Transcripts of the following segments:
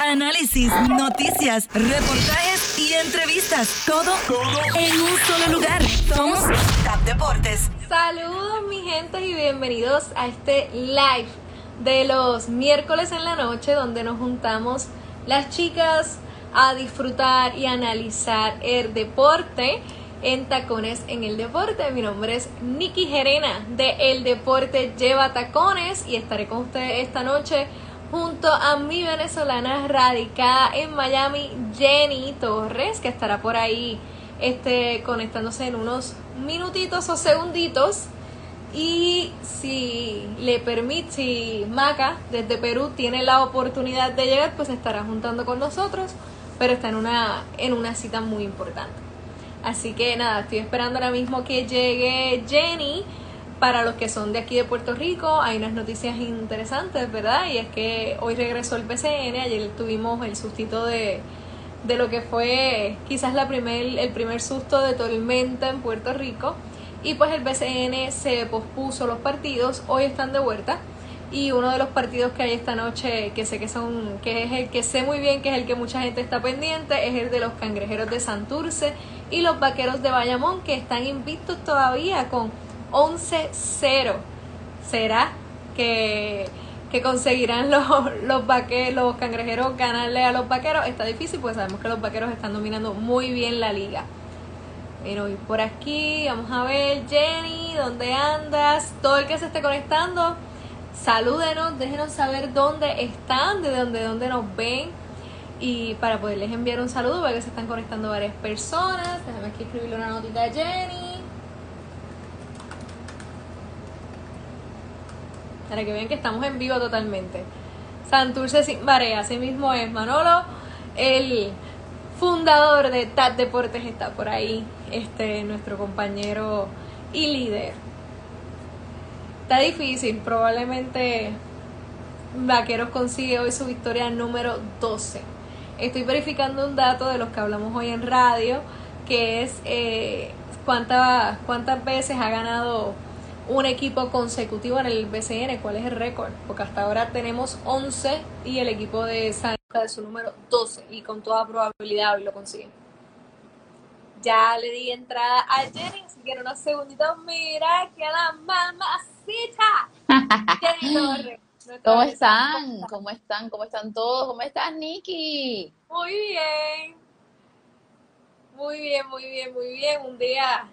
Análisis, noticias, reportajes y entrevistas. Todo, en un solo lugar. Somos Tap Deportes. Saludos mi gente y bienvenidos a este live de los miércoles en la noche donde nos juntamos las chicas a disfrutar y analizar el deporte en Tacones en el Deporte. Mi nombre es Nikki Gerena de El Deporte Lleva Tacones y estaré con ustedes esta noche junto a mi venezolana radicada en Miami, Jenny Torres, que estará por ahí este, conectándose en unos minutitos o segunditos. Y si le permite, si Maca desde Perú tiene la oportunidad de llegar, pues estará juntando con nosotros, pero está en una, en una cita muy importante. Así que nada, estoy esperando ahora mismo que llegue Jenny. Para los que son de aquí de Puerto Rico, hay unas noticias interesantes, ¿verdad? Y es que hoy regresó el PCN, ayer tuvimos el sustito de, de lo que fue quizás la primer, el primer susto de tormenta en Puerto Rico. Y pues el BCN se pospuso los partidos, hoy están de vuelta. Y uno de los partidos que hay esta noche, que sé que son, que es el que sé muy bien que es el que mucha gente está pendiente, es el de los cangrejeros de Santurce y los vaqueros de Bayamón, que están invictos todavía con 11-0. ¿Será que, que conseguirán los, los, los cangrejeros ganarle a los vaqueros? Está difícil, pues sabemos que los vaqueros están dominando muy bien la liga. Pero y por aquí, vamos a ver, Jenny, ¿dónde andas? Todo el que se esté conectando, salúdenos, déjenos saber dónde están, de dónde, dónde nos ven. Y para poderles enviar un saludo, porque se están conectando varias personas. Déjame aquí escribirle una notita a Jenny. Para que vean que estamos en vivo totalmente. Santurce sin marea, así mismo es Manolo, el fundador de TAT Deportes está por ahí, este nuestro compañero y líder. Está difícil, probablemente Vaqueros consigue hoy su victoria número 12. Estoy verificando un dato de los que hablamos hoy en radio, que es eh, cuántas, cuántas veces ha ganado un equipo consecutivo en el BCN. ¿Cuál es el récord? Porque hasta ahora tenemos 11 y el equipo de Santa de su número 12 y con toda probabilidad hoy lo consigue. Ya le di entrada a Jenny, si quiere unos segunditos, mira que la mamacita. Jenny Torres. ¿Cómo están? ¿Cómo están? ¿Cómo están todos? ¿Cómo estás, Nikki? Muy bien. Muy bien, muy bien, muy bien. Un día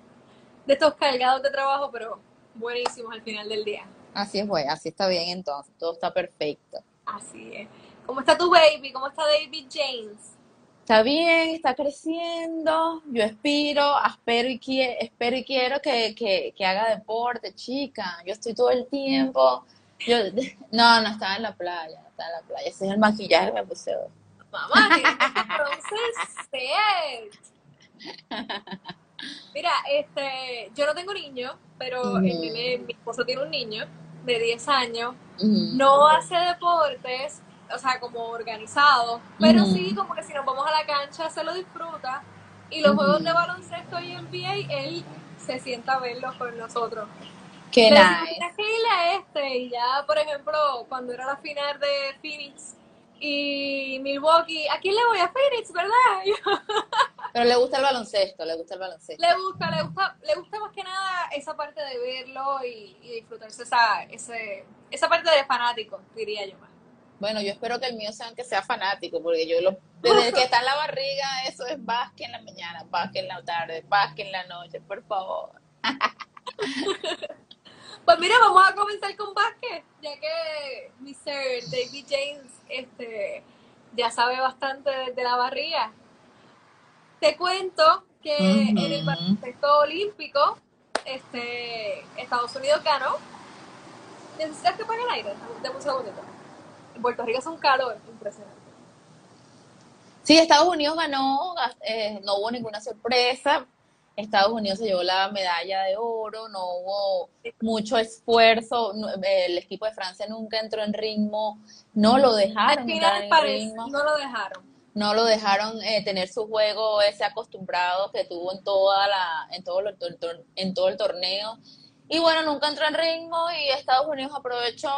de estos cargados de trabajo, pero buenísimos al final del día. Así es, bueno, así está bien entonces, todo está perfecto. Así es. ¿Cómo está tu baby? ¿Cómo está David James? Está bien, está creciendo. Yo espero, espero y, quiero, espero y quiero que, que, que, haga deporte, chica. Yo estoy todo el tiempo. Yo, no, no estaba en la playa, estaba en la playa. Ese es el maquillaje que me puse hoy. Mamá, entonces, Mira, este, yo no tengo niño, pero mi esposo tiene un niño de 10 años, no hace deportes, o sea, como organizado, pero sí como que si nos vamos a la cancha se lo disfruta. Y los juegos de baloncesto y NBA, él se sienta a verlos con nosotros. Qué nice. este y ya, por ejemplo, cuando era la final de Phoenix y Milwaukee, ¿a quién le voy a Phoenix, verdad? Pero le gusta el baloncesto, le gusta el baloncesto. Le gusta, le gusta, le gusta más que nada esa parte de verlo y, disfrutarse esa, ese, esa parte de fanático, diría yo más. Bueno, yo espero que el mío sea que sea fanático, porque yo lo, desde que está en la barriga, eso es básquet en la mañana, básquet en la tarde, básquet en la noche, por favor. Pues mira, vamos a comenzar con básquet, ya que Mr. David James este, ya sabe bastante de la barriga. Te cuento que en el baloncesto olímpico, este, Estados Unidos ganó. ¿Necesitas que pague el aire? Dame un segundito. En Puerto Rico es un calor impresionante. Sí, Estados Unidos ganó, eh, no hubo ninguna sorpresa. Estados Unidos se llevó la medalla de oro, no hubo mucho esfuerzo, el equipo de Francia nunca entró en ritmo, no lo dejaron entrar en ritmo. No lo dejaron no lo dejaron eh, tener su juego ese acostumbrado que tuvo en toda la en todo, el, en todo el torneo Y bueno, nunca entró en ritmo y Estados Unidos aprovechó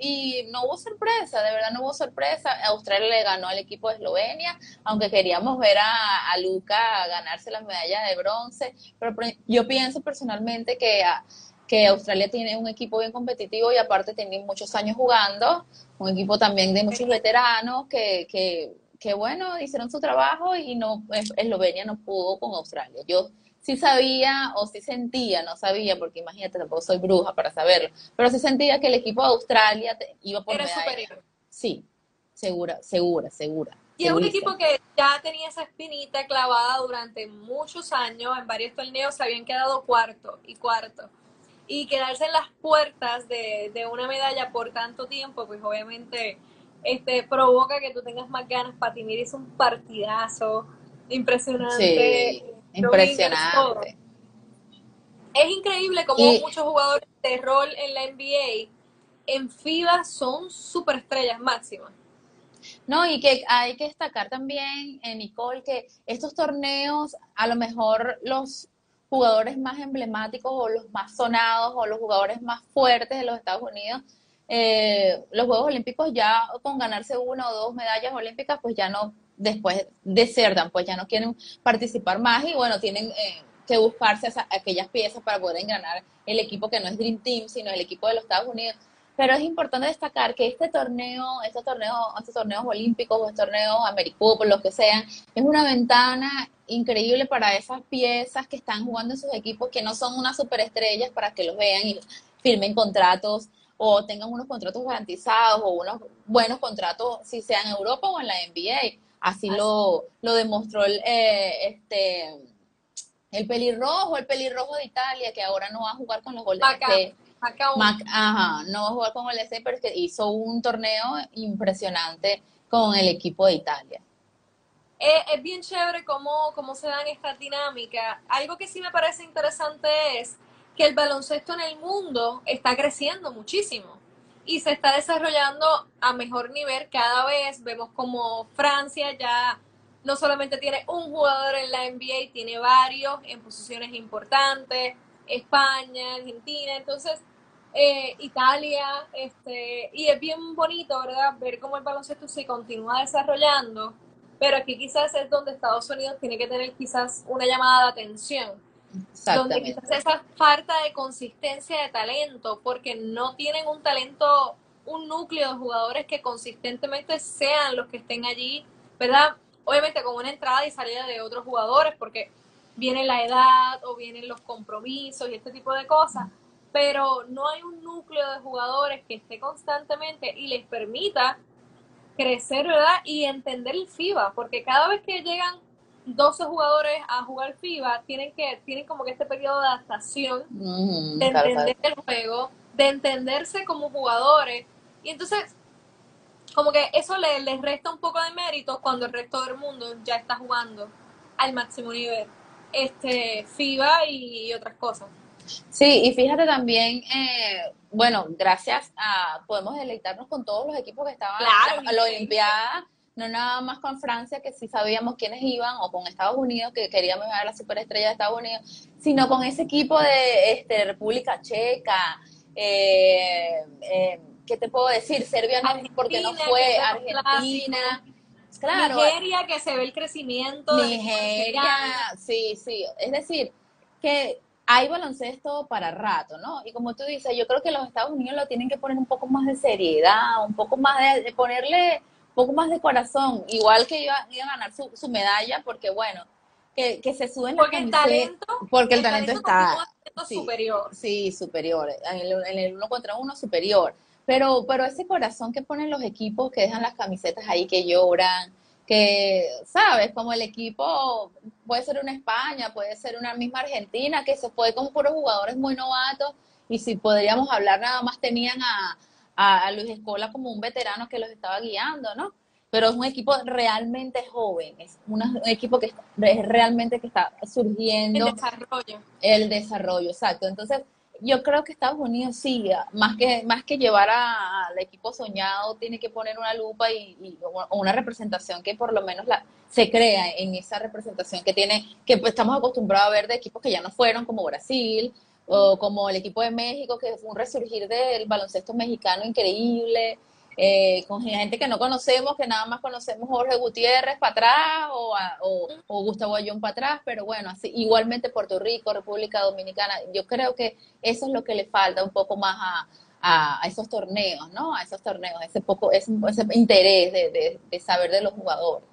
y no hubo sorpresa, de verdad no hubo sorpresa. Australia le ganó al equipo de Eslovenia, aunque queríamos ver a, a Luca ganarse la medalla de bronce, pero yo pienso personalmente que, que Australia tiene un equipo bien competitivo y aparte tiene muchos años jugando, un equipo también de muchos veteranos que, que, que bueno, hicieron su trabajo y no Eslovenia no pudo con Australia. Yo sí sabía o sí sentía, no sabía, porque imagínate, tampoco soy bruja para saberlo, pero sí sentía que el equipo de Australia iba por Era superior. Sí, segura, segura, segura. Y es un equipo que ya tenía esa espinita clavada durante muchos años, en varios torneos se habían quedado cuarto y cuarto. Y quedarse en las puertas de, de una medalla por tanto tiempo, pues obviamente este, provoca que tú tengas más ganas. ti. es un partidazo impresionante. Sí Impresionante. Es increíble como muchos jugadores de rol en la NBA en FIBA son superestrellas máximas. No, y que hay que destacar también, eh, Nicole, que estos torneos, a lo mejor los jugadores más emblemáticos o los más sonados o los jugadores más fuertes de los Estados Unidos, eh, los Juegos Olímpicos ya con ganarse una o dos medallas olímpicas, pues ya no después desertan, pues ya no quieren participar más y bueno, tienen eh, que buscarse aquellas piezas para poder ganar el equipo que no es Dream Team, sino el equipo de los Estados Unidos. Pero es importante destacar que este torneo, estos torneos, estos torneos olímpicos o estos torneos americanos, los que sean, es una ventana increíble para esas piezas que están jugando en sus equipos, que no son unas superestrellas para que los vean y firmen contratos o tengan unos contratos garantizados o unos buenos contratos, si sea en Europa o en la NBA. Así, lo, lo demostró el, eh, este, el pelirrojo, el pelirrojo de Italia, que ahora no va a jugar con los Golden State. ajá, no va a jugar con el State, pero es que hizo un torneo impresionante con el equipo de Italia. Eh, es bien chévere cómo, cómo se dan estas dinámicas. Algo que sí me parece interesante es que el baloncesto en el mundo está creciendo muchísimo y se está desarrollando a mejor nivel cada vez. Vemos como Francia ya no solamente tiene un jugador en la NBA, tiene varios en posiciones importantes, España, Argentina, entonces eh, Italia, este, y es bien bonito, ¿verdad? Ver cómo el baloncesto se continúa desarrollando, pero aquí quizás es donde Estados Unidos tiene que tener quizás una llamada de atención donde quizás esa falta de consistencia de talento, porque no tienen un talento, un núcleo de jugadores que consistentemente sean los que estén allí, ¿verdad? Obviamente con una entrada y salida de otros jugadores, porque viene la edad o vienen los compromisos y este tipo de cosas, pero no hay un núcleo de jugadores que esté constantemente y les permita crecer, ¿verdad? Y entender el FIBA, porque cada vez que llegan 12 jugadores a jugar FIBA tienen que tienen como que este periodo de adaptación, de entender el juego, de entenderse como jugadores. Y entonces, como que eso les, les resta un poco de mérito cuando el resto del mundo ya está jugando al máximo nivel. Este, FIBA y, otras cosas. Sí, y fíjate también, eh, bueno, gracias a, podemos deleitarnos con todos los equipos que estaban en la Olimpiada no nada más con Francia, que sí sabíamos quiénes iban, o con Estados Unidos, que queríamos ver a la superestrella de Estados Unidos, sino con ese equipo de este, República Checa, eh, eh, ¿qué te puedo decir? Serbia no, porque no fue, Argentina. Claro, Nigeria, que se ve el crecimiento. Nigeria, sí, sí. Es decir, que hay baloncesto para rato, ¿no? Y como tú dices, yo creo que los Estados Unidos lo tienen que poner un poco más de seriedad, un poco más de ponerle poco más de corazón, igual que iba, a ganar su, su, medalla, porque bueno, que, que se suben porque el talento porque el, talento, está superior. sí superior en el, en el, uno contra uno superior. Pero pero ese corazón que ponen los equipos que dejan las camisetas ahí que lloran que sabes como el equipo puede ser una España puede ser una misma Argentina que se fue con puros jugadores muy novatos y si podríamos hablar nada más tenían a a, Luis Escola como un veterano que los estaba guiando, ¿no? Pero es un equipo realmente joven, es un equipo que es realmente que está surgiendo. El desarrollo. El desarrollo, exacto. Entonces, yo creo que Estados Unidos sí, más que, más que llevar al equipo soñado, tiene que poner una lupa y, una representación que por lo menos la, se crea en esa representación que tiene, que pues estamos acostumbrados a ver de equipos que ya no fueron, como Brasil, o como el equipo de México, que fue un resurgir del baloncesto mexicano increíble, eh, con gente que no conocemos, que nada más conocemos Jorge Gutiérrez para atrás o, o, Gustavo Ayón para atrás, pero bueno, así, igualmente Puerto Rico, República Dominicana, yo creo que eso es lo que le falta un poco más a, a, esos torneos, ¿no? A esos torneos, ese poco, ese, ese interés de, de, saber de los jugadores.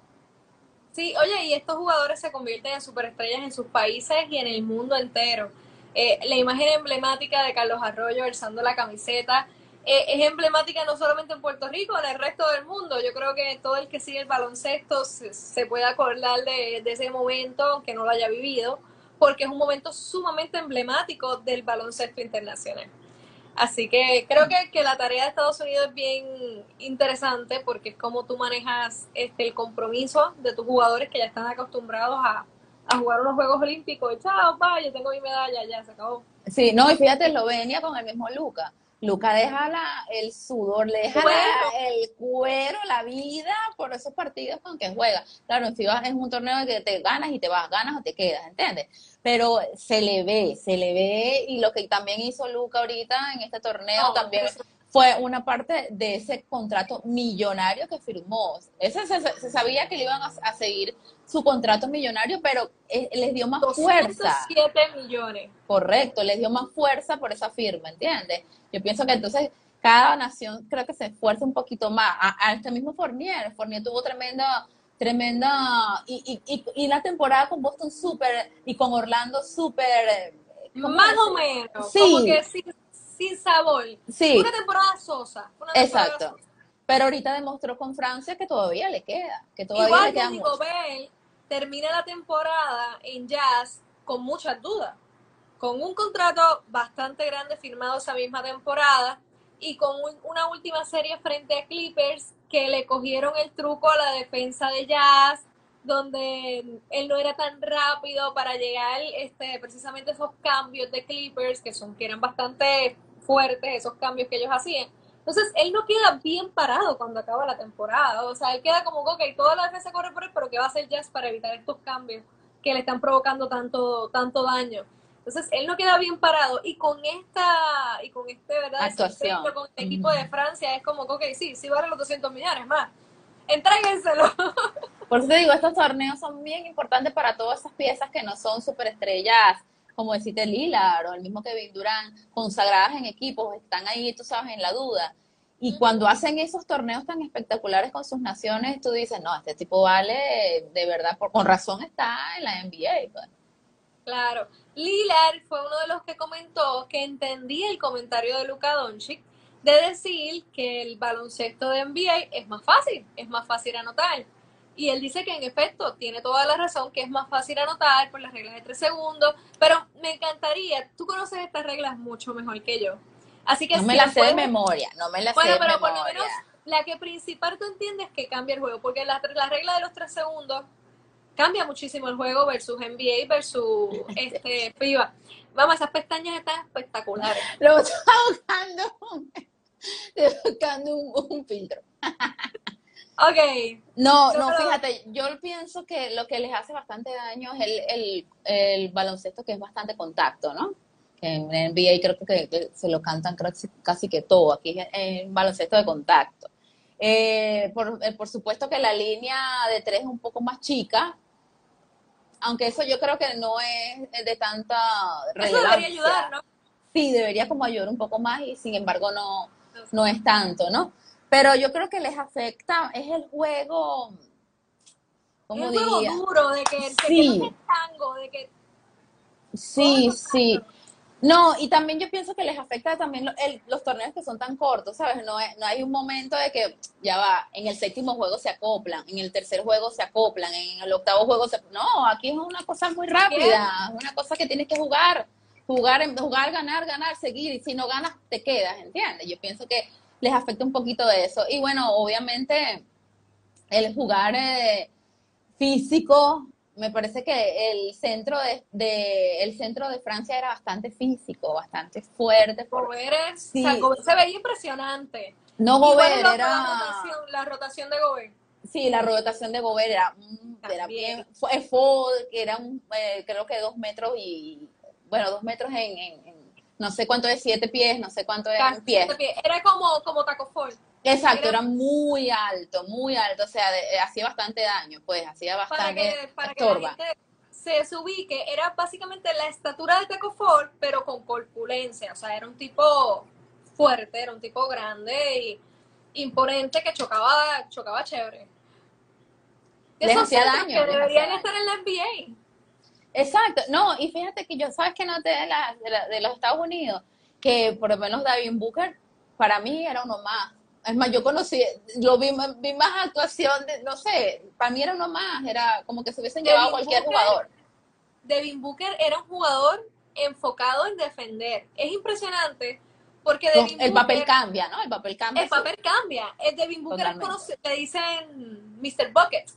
Sí, oye, y estos jugadores se convierten en superestrellas en sus países y en el mundo entero. Eh, la imagen emblemática de Carlos Arroyo alzando la camiseta eh, es emblemática no solamente en Puerto Rico, en el resto del mundo. Yo creo que todo el que sigue el baloncesto se, puede acordar de, ese momento, aunque no lo haya vivido, porque es un momento sumamente emblemático del baloncesto internacional. Así que creo que, que, la tarea de Estados Unidos es bien interesante porque es como tú manejas este, el compromiso de tus jugadores que ya están acostumbrados a, a jugar unos Juegos Olímpicos. Y chao, pa, yo tengo mi medalla, ya se acabó. Sí, no, y fíjate, Eslovenia con el mismo Luca. Luca deja la, el sudor, le deja el cuero, la vida por esos partidos con que juega. Claro, en FIBA es un torneo que te ganas y te vas, ganas o te quedas, ¿entiendes? Pero se le ve, se le ve, y lo que también hizo Luca ahorita en este torneo también fue una parte de ese contrato millonario que firmó. Ese se, sabía que le iban a, seguir su contrato millonario, pero eh, les dio más fuerza. 7 millones. Correcto, les dio más fuerza por esa firma, ¿entiendes? Yo pienso que entonces cada nación creo que se esfuerza un poquito más. A, este mismo Fournier, Fournier tuvo tremenda tremenda y, y, y, la temporada con Boston súper y con Orlando súper eh, más o menos sí. como que sin sabor. Sí. Una temporada sosa. Exacto. Pero ahorita demostró con Francia que todavía le queda, que todavía le queda mucho. Termina la temporada en Jazz con muchas dudas, con un contrato bastante grande firmado esa misma temporada y con una última serie frente a Clippers que le cogieron el truco a la defensa de Jazz, donde él no era tan rápido para llegar este precisamente esos cambios de Clippers que son que eran bastante fuertes esos cambios que ellos hacían. Entonces, él no queda bien parado cuando acaba la temporada. O sea, él queda como, ok, toda la defensa corre por él, pero ¿qué va a hacer Jazz para evitar estos cambios que le están provocando tanto, tanto daño? Entonces, él no queda bien parado. Y con esta, y con este, ¿verdad? Actuación. Con el equipo de Francia es como, ok, sí, sí vale los 200 millones más. Entréguenselo. Por eso te digo, estos torneos son bien importantes para todas esas piezas que no son superestrellas como deciste Lila o el mismo Kevin Durán, consagradas en equipos, están ahí, tú sabes, en la duda. Y cuando hacen esos torneos tan espectaculares con sus naciones, tú dices, no, este tipo vale, de verdad, por, con razón está en la NBA. Pues". Claro. Lillard fue uno de los que comentó que entendía el comentario de Luka Doncic de decir que el baloncesto de NBA es más fácil, es más fácil anotar. Y él dice que en efecto tiene toda la razón, que es más fácil anotar por las reglas de tres segundos, pero me encantaría, tú conoces estas reglas mucho mejor que yo. Así que no me las sé de memoria, no me las sé de pero por lo menos la que principal tú entiendes que cambia el juego, porque la, la regla de los tres segundos cambia muchísimo el juego versus NBA versus este FIBA. Vamos, esas pestañas están espectaculares. Lo estoy buscando, estoy buscando un, un filtro. Ok. No, no, fíjate, yo pienso que lo que les hace bastante daño es el, el, baloncesto que es bastante contacto, ¿no? Que en NBA creo que, se lo cantan casi, que todo, aquí es baloncesto de contacto. Eh, por, eh, por supuesto que la línea de tres es un poco más chica, aunque eso yo creo que no es de tanta relevancia. Eso debería ayudar, ¿no? Sí, debería como ayudar un poco más y sin embargo no, no es tanto, ¿no? Pero yo creo que les afecta, es el juego, ¿cómo el juego duro, de que, sí. que tango, de que... Sí, sí. No, y también yo pienso que les afecta también los torneos que son tan cortos, ¿sabes? No, no hay un momento de que ya va, en el séptimo juego se acoplan, en el tercer juego se acoplan, en el octavo juego se... No, aquí es una cosa muy rápida, una cosa que tienes que jugar, jugar, jugar, ganar, ganar, seguir, y si no ganas te quedas, ¿entiendes? Yo pienso que les afecta un poquito de eso. Y bueno, obviamente el jugar eh, físico, me parece que el centro de, el centro de Francia era bastante físico, bastante fuerte. Gobert, sí. se veía impresionante. No Gobert, era... La rotación, la rotación de Gobert. Sí, la rotación de Gobert era, era bien, fue, que era un, eh, creo que dos metros y, bueno, dos metros en, en no sé cuánto es siete pies, no sé cuánto es Casi pies. Era como, como Taco Fall. Exacto, Era- era muy alto, muy alto, o sea, de- eh, hacía bastante daño, pues, hacía Para bastante que, para que la gente se, se ubique, era básicamente la estatura de Taco Fall, pero con corpulencia. O sea, era un tipo fuerte, era un tipo grande y imponente que chocaba, chocaba chévere. Esos hacía daño, que deberían estar en la NBA. Exacto, no, y fíjate que yo, ¿sabes qué noté de, la- de, la- de los Estados Unidos? Que por lo menos David Booker, para mí era uno más. Es más, yo conocí, yo vi, más- vi más actuación, de, no sé, para mí era uno más, era como que se hubiesen Devin llevado a cualquier Booker, jugador. Devin Booker era un jugador enfocado en defender. Es impresionante porque Devin el papel Booker- cambia, ¿no? El papel cambia. el papel cambia. El Devin Booker es conocido, le dicen Mr. Bucket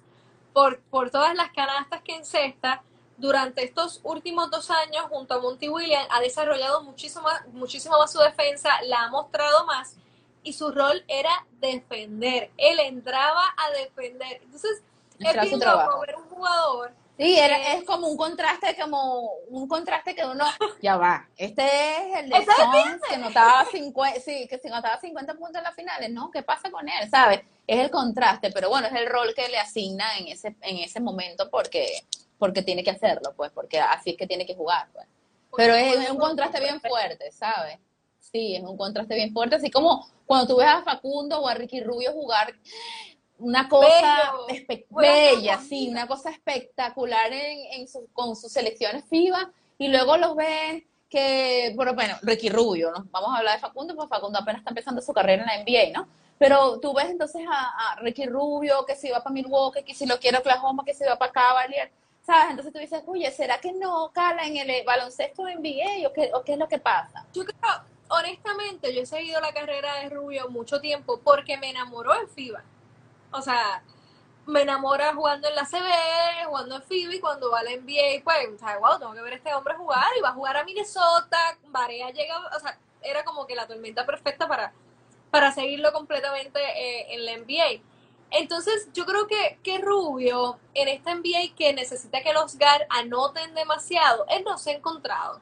por, por todas las canastas que encesta. Durante estos últimos dos años, junto a Monty Williams, ha desarrollado muchísimo más, muchísimo más su defensa, la ha mostrado más y su rol era defender. Él entraba a defender. Entonces, es bien loco ver un jugador Sí, era, Eh, es como un contraste, como un contraste que uno, ya va, este es el de Suns que notaba 50, sí, que se notaba 50 puntos en las finales, ¿no? ¿Qué pasa con él? ¿Sabes? Es el contraste, pero bueno, es el rol que le asigna en ese, en ese momento porque, porque tiene que hacerlo, pues, porque así es que tiene que jugar, pues. Pero es, es un contraste bien fuerte, ¿sabes? Sí, es un contraste bien fuerte, así como cuando tú ves a Facundo o a Ricky Rubio jugar una cosa bella, sí, una cosa espectacular en, en su- con sus selecciones FIBA y luego los ven que, bueno, bueno, Ricky Rubio, ¿no? Vamos a hablar de Facundo, porque Facundo apenas está empezando su carrera en la NBA, ¿no? Pero tú ves entonces a, a Ricky Rubio que se va para Milwaukee, que si lo quiere Oklahoma, que se va para Cavalier, ¿sabes? Entonces tú dices, oye, ¿será que no cala en el eh, baloncesto NBA o qué, o qué es lo que pasa? Yo creo, honestamente, yo he seguido la carrera de Rubio mucho tiempo porque me enamoró en FIBA. O sea, me enamora jugando en la CB, jugando en FIBA y cuando va a la NBA, pues, wow, tengo que ver a este hombre jugar y va a jugar a Minnesota, Varea llega, o sea, era como que la tormenta perfecta para, para seguirlo completamente eh, en la NBA. Entonces, yo creo que, que Rubio, en esta NBA que necesita que los GAR anoten demasiado, él no se ha encontrado.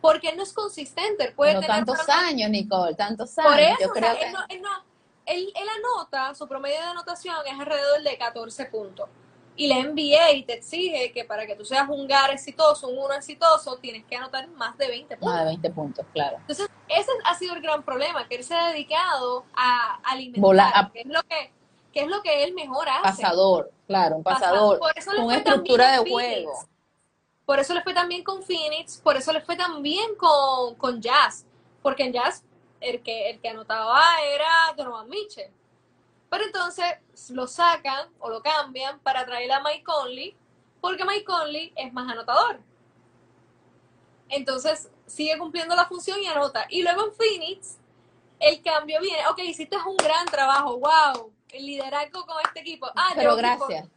Porque él no es consistente, él puede No tener tantos años, Nicole, tantos por años. eso, Yo o creo sea, que él, no, él, no- él- él anota, su promedio de anotación es alrededor de 14 puntos. Y la NBA te exige que para que tú seas un GAR exitoso, un uno exitoso, tienes que anotar más de 20 puntos. más de 20 puntos, claro. Entonces, ese ha sido el gran problema, que él se ha dedicado a alimentar, Bola- a- que, es lo que, que es lo que él mejor hace. Pasador, claro, un Pasa- pasador, por eso con estructura de juego. Por eso le fue tan bien con Phoenix, por eso le fue tan bien con, con Jazz, porque en Jazz el que, el que anotaba era Donovan Mitchell. Pero entonces lo sacan o lo cambian para traer a Mike Conley, porque Mike Conley es más anotador. Entonces sigue cumpliendo la función y anota. Y luego en Phoenix, el cambio viene, ok, hiciste un gran trabajo, wow, el liderazgo con este equipo. Ah, Pero gracias.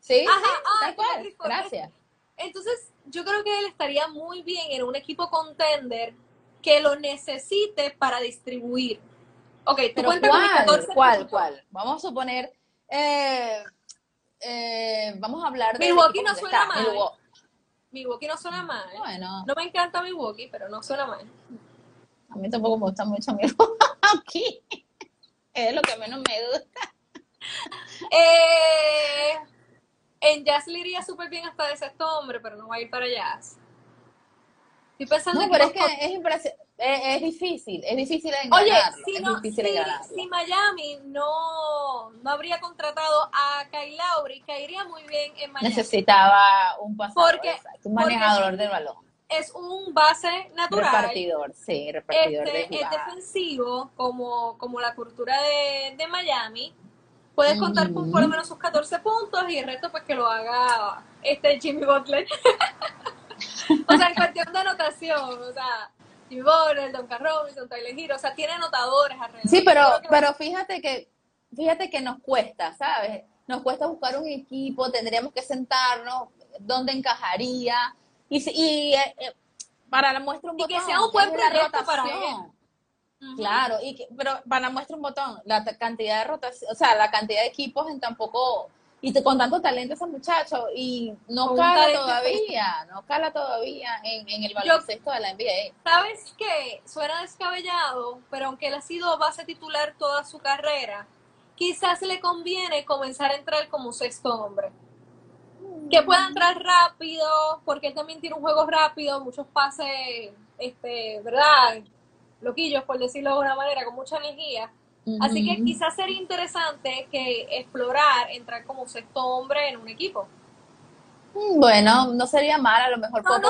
Sí, Ajá, sí, ah, tal cual. Gracias. Entonces, yo creo que él estaría muy bien en un equipo contender que lo necesite para distribuir. Ok, tú Pero ¿cuál? 14 ¿Cuál? ¿Cuál? Vamos a suponer, eh, eh, vamos a hablar de Milwaukee no suena está. mal. Milwaukee. Milwaukee no suena mal. Bueno, No me encanta Milwaukee, pero no suena mal. a mí tampoco me gusta mucho Milwaukee. Es lo que menos me gusta. Eh, en Jazz le iría súper bien hasta de sexto hombre, pero no va a ir para Jazz. Estoy pensando No, en pero es que es, impresi- es, es difícil, es difícil Oye, engranarlo. si, es no, difícil si, si Miami no, no habría contratado a Kyle Lowry, caería muy bien en Miami. Necesitaba un pasador, Porque- un porque manejador sí. del balón. Es un base natural. Repartidor, sí, repartidor de Este, es jugadas. defensivo, como, como la cultura de, de Miami. Puedes contar con por lo menos sus 14 puntos y el resto pues que lo haga este Jimmy Butler. o sea, en cuestión de anotación, o sea, Jimmy Butler, Duncan Robinson, Tyler Hero, o sea, tiene anotadores alrededor. Sí, pero, pero fíjate que, fíjate que nos cuesta, ¿sabes? Nos cuesta buscar un equipo, tendríamos que sentarnos, dónde encajaría, y, y eh, eh, para la muestra un Y que botón. sea un buen proyecto para Claro, y que- pero para muestra un botón, la cantidad de rotación, o sea, la cantidad de equipos en tan poco, y te- con tanto talento ese muchacho y no cala todavía, no cala todavía en, en el Yo- baloncesto de la NBA. ¿Sabes qué? Suena descabellado, pero aunque él ha sido base titular toda su carrera, quizás le conviene comenzar a entrar como sexto hombre. Que pueda entrar rápido, porque él también tiene un juego rápido, muchos pases, este, ¿verdad? Loquillos, por decirlo de una manera, con mucha energía. Así que quizás sería interesante que explorar entrar como sexto hombre en un equipo. Mm, Bueno, no sería mal, a lo mejor No,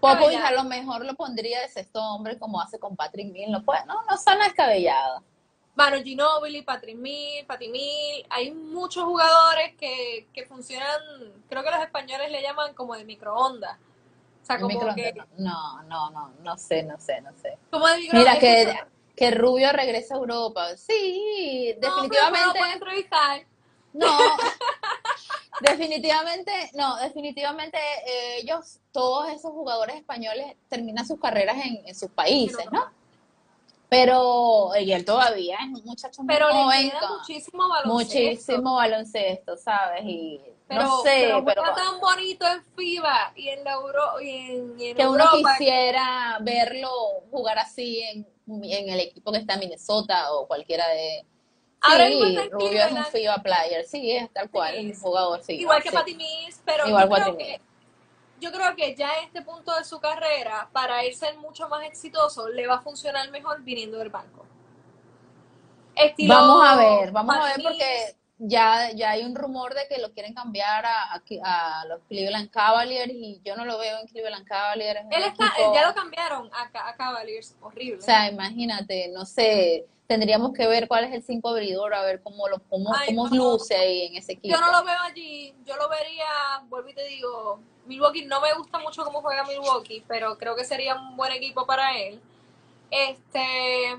Popovich, a lo mejor lo pondría de sexto hombre como hace con Patrick Mill, no puede, no, no suena descabellado. Manu Ginóbili, Patrick Mil, Pati Mil, hay muchos jugadores que, que funcionan, creo que los españoles le llaman como de microondas. O sea, El como microondas, que, no, no, no, no sé, no sé, no sé. como. Mira que, que Rubio regresa a Europa, sí, definitivamente, No, entrevistar. no, definitivamente, no, definitivamente eh, ellos, todos esos jugadores españoles terminan sus carreras en, en sus países, ¿no? Pero, y él todavía es un muchacho muy Pero le joven, queda muchísimo baloncesto. muchísimo baloncesto, ¿sabes? Y Pero, no sé, pero pero juega tan bonito en FIBA y en la Euro, y en, y en que uno quisiera verlo jugar así en, en el equipo que está en Minnesota o cualquiera de... Ahora Sí, mismo está Rubio es un. FIBA player, sí, es tal cual, Sí, es un jugador. Igual que sí. Patty Mills, pero Igual yo creo que yo creo que ya en este punto de su carrera, para él ser mucho más exitoso, le va a funcionar mejor viniendo del banco. Estilo Vamos a ver, vamos a ver porque ya, ya hay un rumor de que lo quieren cambiar a, a, a los Cleveland Cavaliers y yo no lo veo en Cleveland Cavaliers. Él está, equipo- ya lo cambiaron a, Ca- a Cavaliers, horrible. O sea, imagínate, no sé, tendríamos que ver cuál es el 5 abridor, a ver cómo lo cómo, Ay, cómo no. luce ahí en ese equipo. yo no lo veo allí, yo lo vería, vuelvo y te digo, Milwaukee no me gusta mucho cómo juega Milwaukee, pero creo que sería un buen equipo para él. Este,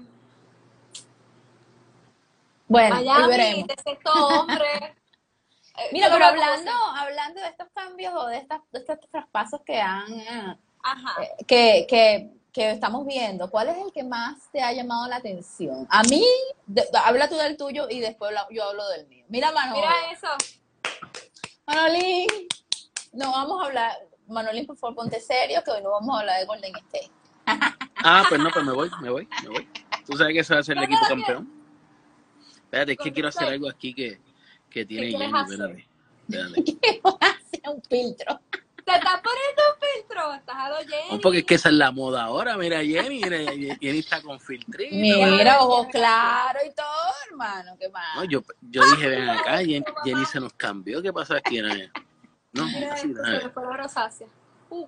Bueno, Miami, veremos. de sexto hombre. eh, Mira, pero hablando, hablando de estos cambios o de, estas, de estos traspasos que han eh, Ajá. eh, que, que, que estamos viendo, ¿cuál es el que más te ha llamado la atención? A mí, de- habla tú del tuyo y después la- yo hablo del mío. Mira, Manolo. Mira eso. Manolín, no vamos a hablar, Manolín, por favor, ponte serio, que hoy no vamos a hablar de Golden State. Ah, pues no, pues me voy, me voy, me voy. Tú sabes que ese va a ser el equipo campeón. Espérate, es que quiero hacer algo aquí que, que tiene Jenny, espérate. espérate. A hacer un filtro. Te estás poniendo un filtro. Estás a lo Jenny. No, porque es que esa es la moda ahora. Mira, Jenny, mira, Jenny está con filtrito. Mira, ojos claros y todo, hermano, ¿qué más? No, yo, yo dije, ven acá, Jenny, Jenny se nos cambió. ¿Qué pasa aquí? No, no Mira así, se me fue la rosácea. Uh.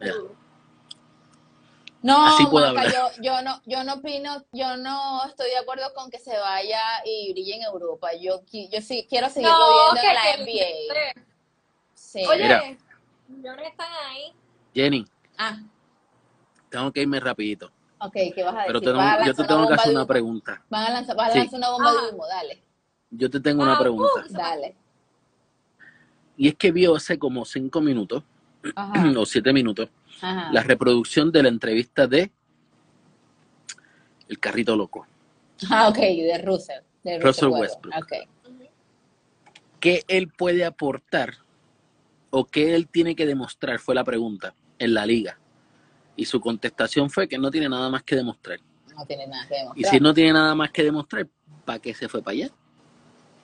No, Así puedo Juanca, hablar. yo, yo no, yo no opino, yo no estoy de acuerdo con que se vaya y brille en Europa. Yo, yo sí quiero seguirlo No, viendo que, en la NBA. Sí. Oye, Mira. millones están ahí. Jenny, Ah, tengo que irme rapidito. ok, ¿qué vas a Pero decir? te- ¿Vas a yo te tengo que hacer una pregunta. Van a lanzar, vas a Sí. lanzar una bomba Ajá. de humo, dale, Yo te tengo Ah, una uh, pregunta. dale. Y es que vio hace como cinco minutos Ajá, o siete minutos ajá. la reproducción de la entrevista de El Carrito Loco. Ah, ok, de Russell. De Russell Westbrook. Westbrook. Ok. ¿Qué él puede aportar o qué él tiene que demostrar? Fue la pregunta en la liga. Y su contestación fue que no tiene nada más que demostrar. No tiene nada que Y demostrar. si no tiene nada más que demostrar, ¿para qué se fue para allá?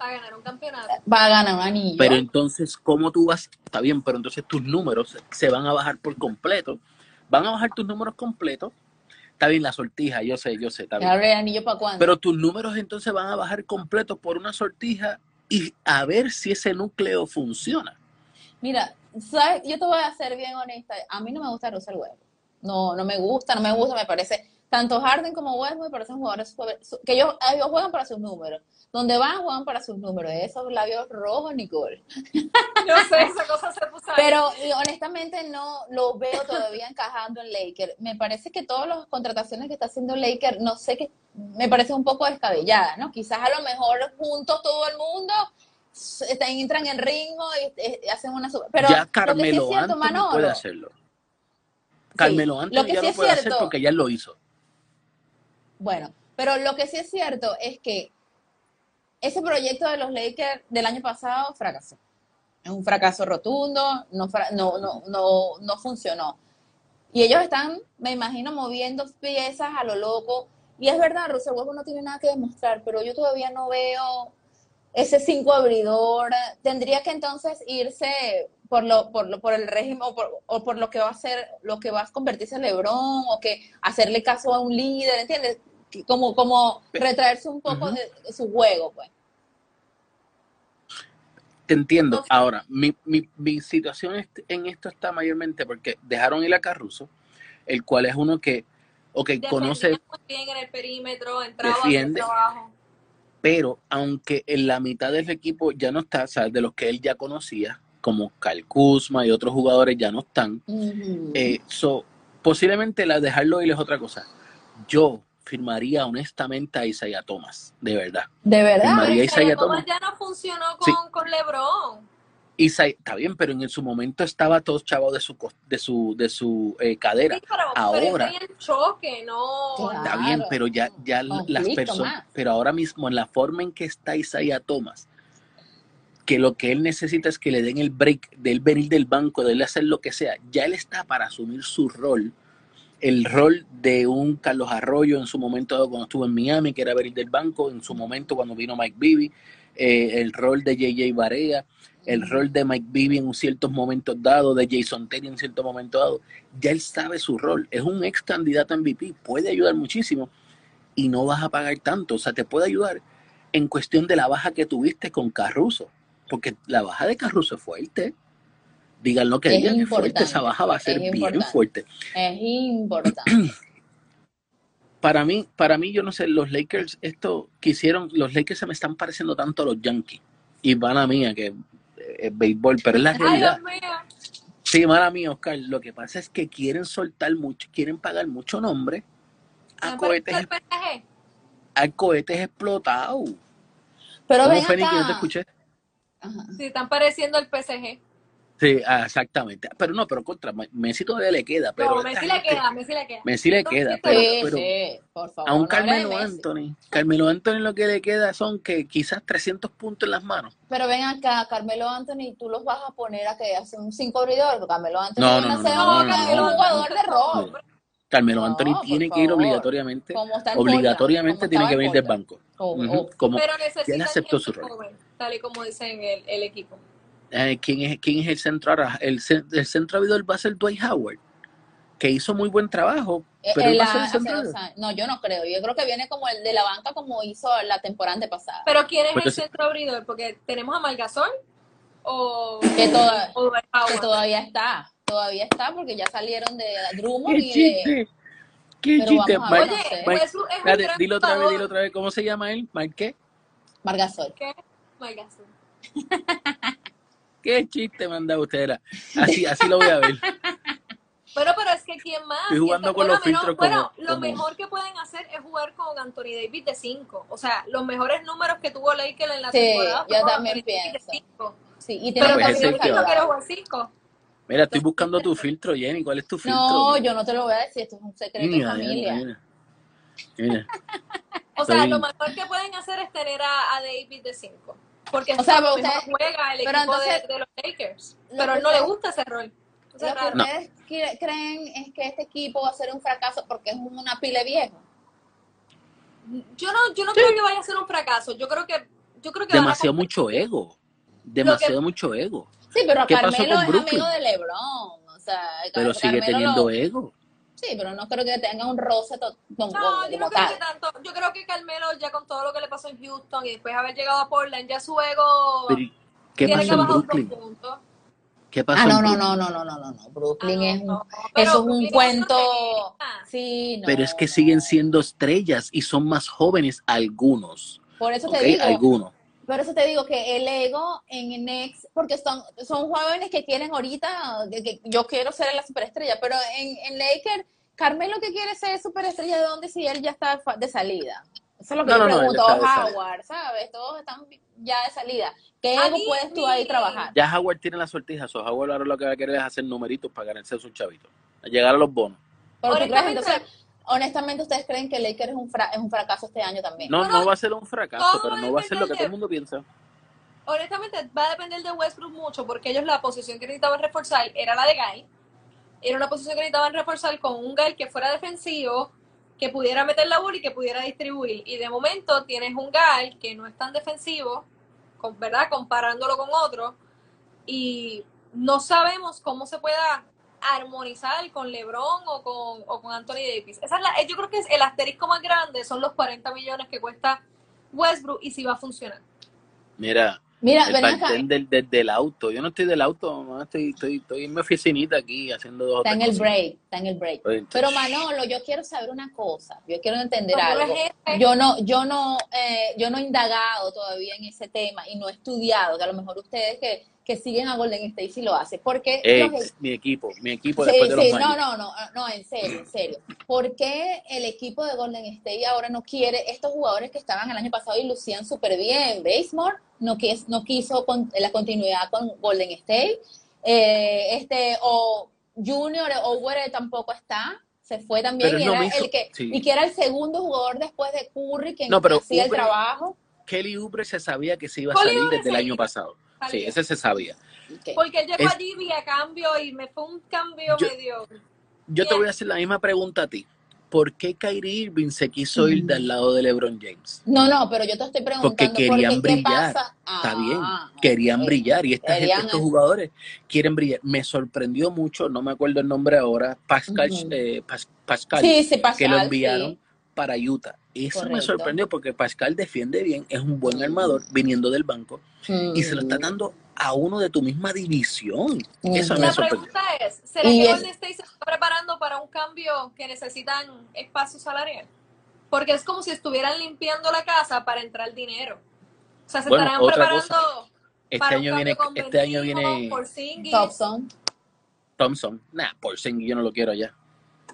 Para ganar un campeonato. Va a ganar un anillo. Pero entonces, ¿cómo tú vas? Está bien, pero entonces tus números se- van a bajar por completo. Van a bajar tus números completos. Está bien la sortija, yo sé, yo sé, está bien. ¿Abre el anillo para cuándo? Pero tus números entonces van a bajar completos por una sortija y a ver si ese núcleo funciona. Mira, ¿sabes? yo te voy a ser bien honesta. A mí no me gusta Russell Westbrook. No, no me gusta, no me gusta, me parece. Tanto Harden como Westbrook parecen jugadores que ellos, ellos juegan para sus números. Donde van, juegan para sus números. Esos labios rojos, Nicole. Yo sé, esa cosa se puso ahí. Pero honestamente no lo veo todavía encajando en Laker. Me parece que todas las contrataciones que está haciendo Laker, no sé qué, me parece un poco descabellada, ¿no? Quizás a lo mejor juntos todo el mundo están- entran en ritmo y, y hacen una super- Pero ya lo que sí Carmelo es cierto, Anthony Manolo, puede hacerlo. Carmelo Anthony lo que ya sí lo es puede hacer cierto- porque ya lo hizo. Bueno, pero lo que sí es cierto es que ese proyecto de los Lakers del año pasado fracasó. Es un fracaso rotundo, no, no, no, no, no funcionó. Y ellos están, me imagino, moviendo piezas a lo loco. Y es verdad, Russell Westbrook no tiene nada que demostrar, pero yo todavía no veo ese cinco abridor. Tendría que entonces irse por lo, por lo, por el régimen o por, o por lo que va a hacer, lo que va a convertirse en LeBron o que hacerle caso a un líder, ¿entiendes? Como, como retraerse un poco de, de su juego, pues. Te entiendo. Entonces- Ahora, mi, mi, mi situación est- en esto está mayormente porque dejaron ir a Caruso, el cual es uno que, ok, conoce, Defendía muy bien en el perímetro, entraba Defiende. trabajo. pero aunque en la mitad del equipo ya no está, o sea, de los que él ya conocía, como Kyle Kuzma y otros jugadores ya no están, eh, so, posiblemente la dejarlo ir es otra cosa. Yo firmaría honestamente a Isaiah Thomas, de verdad. de verdad. Isaiah Isaiah Thomas Thomas. ya no funcionó Sí. con, con LeBron. Isaiah, está bien, pero en su momento estaba todo chavo de su, de su, de su eh, cadera. Sí, pero, Ahora. pero el choque, no. Claro. Está bien, pero ya, ya las personas, pero ahora mismo en la forma en que está Isaiah Thomas, que lo que él necesita es que le den el break de él venir del banco, de él hacer lo que sea, ya él está para asumir su rol, el rol de un Carlos Arroyo en su momento dado cuando estuvo en Miami, que era venir del banco, en su momento cuando vino Mike Bibby, eh, el rol de JJ Barea, el rol de Mike Bibby en ciertos momentos dados, de Jason Terry en ciertos momentos dados, ya él sabe su rol, es un ex candidato a MVP, puede ayudar muchísimo y no vas a pagar tanto, o sea, te puede ayudar en cuestión de la baja que tuviste con Carruso, porque la baja de Carruso es fuerte, digan lo que Es digan, es fuerte, esa baja va a ser bien importante. fuerte. Es importante. Para mí, para mí, yo no sé, los Lakers, esto que hicieron, los Lakers se me están pareciendo tanto a los Yankees, y mala mía, que es béisbol, pero es la Ay, realidad. Mío. Sí, mala mía, Oscar. Lo que pasa es que quieren soltar mucho, quieren pagar mucho nombre a Me cohetes, parece el PSG. a cohetes explotados. Pero ¿Cómo, ven Feni, que no te acá. escuché? Ajá. Sí, están pareciendo el PSG. Sí, ah, exactamente. Pero no, pero contra Messi todavía le queda. Pero no, Messi le queda, Messi le queda. Messi le queda, pero, Sí, pero sí, por favor. a un no Carmelo. Anthony, Carmelo Anthony lo que le queda son que quizás 300 puntos en las manos. Pero ven acá, Carmelo Anthony, tú los vas a poner a que hace un cinco abridor, porque Carmelo Anthony No, no, no, un, no, un no, jugador de rol. Carmelo Anthony tiene que ir obligatoriamente, obligatoriamente tiene que venir del banco. Pero él necesitan aceptó su rol. Tal y como dicen el, el equipo. Eh, ¿quién, es, ¿Quién es el centro ahora? El, el centro abridor va a ser Dwight Howard, que hizo muy buen trabajo, Eh, pero él él va a ser ha- el centro años. No, yo no creo. Yo creo que viene como el de la banca como hizo la temporada antepasada. Pero ¿quién es Pues el centro abridor? Porque tenemos a Margasol o, Que toda- o Dwight Que Howard. todavía está, todavía está porque ya salieron de Drummond ¡Qué y de... chiste! ¡Qué Pero chiste! vamos a ver, Mike- no sé. Oye, Mike, es un espérate, gran dilo otra vez, dilo otra vez. ¿Cómo se llama él? ¿Mike qué? Margasol. ¿Qué? Margasol. ¿Qué chiste dado ustedes? Era- Así, así lo voy a ver. Bueno, pero es que ¿quién más? Estoy jugando con los bueno, filtros Bueno, como- lo como- mejor que pueden hacer es jugar con Anthony Davis de 5. O sea, los mejores números que tuvo Lakers en la Sí, temporada. yo también de pienso. Sí, y Pero tiene pues que ese también que- no quiero jugar 5. Mira, estoy buscando tu filtro, Jenny. ¿Cuál es tu filtro? No, yo no te lo voy a decir, esto es un secreto de Mira, familia. mira, mira. O sea, Estoy- lo mejor que pueden hacer es tener a, a Davis de 5. Porque O sea, mejor juega el pero equipo de- entonces- de, los Lakers. lo Pero no le gusta ese rol. O sea, Lo que raro. No. ustedes cre- creen es que este equipo va a ser un fracaso porque es una pile viejo. Yo no, yo no creo que vaya a ser un fracaso. Yo creo que, yo creo que a Demasiado mucho ego. Demasiado mucho ego. Sí, pero ¿Qué pasó Carmelo con es amigo de LeBron. O sea, Pero sigue Carmelo teniendo lo- ego. Sí, pero no creo que tenga un roce to- con, No, con- yo no como creo tal. que tanto. Yo creo que Carmelo, ya con todo lo que le pasó en Houston y después haber llegado a Portland, ya su ego ¿Qué tiene que pasó en bajar puntos. ¿Qué pasó Ah, no, no, no, no, no, no, no, no. Brooklyn Ah, no, es un, no, eso es un Brooklyn es cuento. una Sí, no. Pero es que siguen siendo estrellas y son más jóvenes algunos. Por eso te digo, Algunos. Por eso te digo que el ego en Next, porque son, son jóvenes que quieren ahorita, que, que yo quiero ser la superestrella, pero en, en Lakers, Carmelo que quiere ser superestrella, ¿de dónde si él ya está de salida? Eso es lo que No, yo no, pregunto. Howard, ¿sabes? Todos están ya de salida. ¿Qué A ego mí, puedes tú ahí trabajar? Ya Howard tiene la sortija. So Howard ahora lo que va a querer es hacer numeritos para ganarse a sus chavitos. Llegar a los bonos. Pero tú crees, entonces, honestamente, ¿ustedes creen que Lakers es un, fra- es un fracaso este año también? No, Bueno, no va a ser un fracaso, pero no va a ser lo que todo el mundo piensa. honestamente va a depender de Westbrook mucho porque ellos la posición que necesitaban reforzar era la de Guy. Era una posición que necesitaban reforzar con un Guy que fuera defensivo, que pudiera meter la bola y que pudiera distribuir. Y de momento tienes un Guy que no es tan defensivo, con, ¿verdad? Comparándolo con otro. Y no sabemos cómo se pueda armonizar con LeBron o con, o con Anthony Davis. Esa es la, yo creo que es el asterisco más grande son los 40 millones que cuesta Westbrook y si va a funcionar. Mira, Mira, el ven acá. bartender del, del, del auto. Yo no estoy del auto, no, estoy, estoy, estoy en mi oficinita aquí haciendo dos Está en el cosas. break, está en el break. Entonces, Pero Manolo, yo quiero saber una cosa, yo quiero entender algo. Yo no, yo no, eh, yo no he indagado todavía en ese tema y no he estudiado, que a lo mejor ustedes que, que siguen a Golden State sí lo hacen. Porque Ex, los- mi equipo, mi equipo Sí, después de sí, los no, años. no, no, no, en serio, en serio. ¿Por qué el equipo de Golden State ahora no quiere estos jugadores que estaban el año pasado y lucían súper bien? Basemore no, quis- no quiso con, la continuidad con Golden State. Eh, este, o Junior Ower tampoco está. Se fue también y era el que sí. y que era el segundo jugador después de Curry quien No, pero hacía el Oubre- trabajo. Kelly Oubre se sabía que se iba a Kelly salir desde el año pasado. Sí, ese se sabía. Ok. Porque él llegó Es- allí vía cambio y me fue un cambio Yo- medio. Yo te Bien. voy a hacer la misma pregunta a ti. ¿Por qué Kyrie Irving se quiso ir Mm. del lado de LeBron James? No, no, pero yo te estoy preguntando Porque querían por qué, ¿qué brillar. pasa? Está Ah, bien, querían ok. brillar y esta gente, estos es- jugadores quieren brillar. Me sorprendió mucho, no me acuerdo el nombre ahora, Pascal, Ujú. eh, Pas- Pascal Sí, sí, Pascal, que lo sí. enviaron para Utah. Eso me sorprendió porque Pascal defiende bien, es un buen armador viniendo del banco y se lo está Mm. dando a uno de tu misma división. Eso me La sorprendió. pregunta es: ¿será que es- Golden State se está preparando para un cambio que necesitan espacio salarial? Porque es como si estuvieran limpiando la casa para entrar dinero. O sea, se Bueno, estarán preparando Este para año viene, con este año viene Porzingis. Thompson. Thompson. Nah, por yo no lo quiero allá. Sí,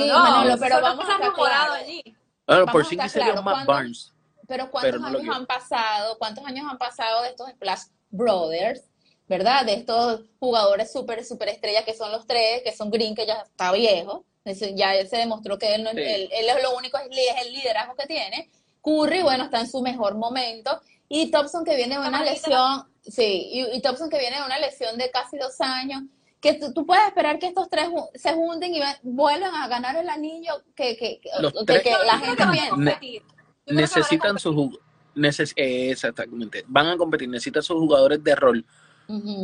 Bueno, Manolo, pero vamos a estar allí. Bueno, Vamos por estar sería ¿cuándo? Barnes. Pero ¿cuántos Pero no años han pasado? ¿Cuántos años han pasado de estos Splash Brothers? ¿Verdad? De estos jugadores súper, súper estrellas que son los tres, que son Green, que ya está viejo. Ya se demostró que él, no, Sí. él, él es lo único, es, es el liderazgo que tiene. Curry, bueno, está en su mejor momento. Y Thompson que viene de una lesión, sí, y, y Thompson que viene de una lesión de casi dos años. Que tú, tú puedes esperar que estos tres se junten y vuelvan a ganar el anillo que, que, que- Los que- tres- que Yo la gente piensa. a Necesitan sus jug- neces eh, exactamente. Van a competir, necesitan sus jugadores de rol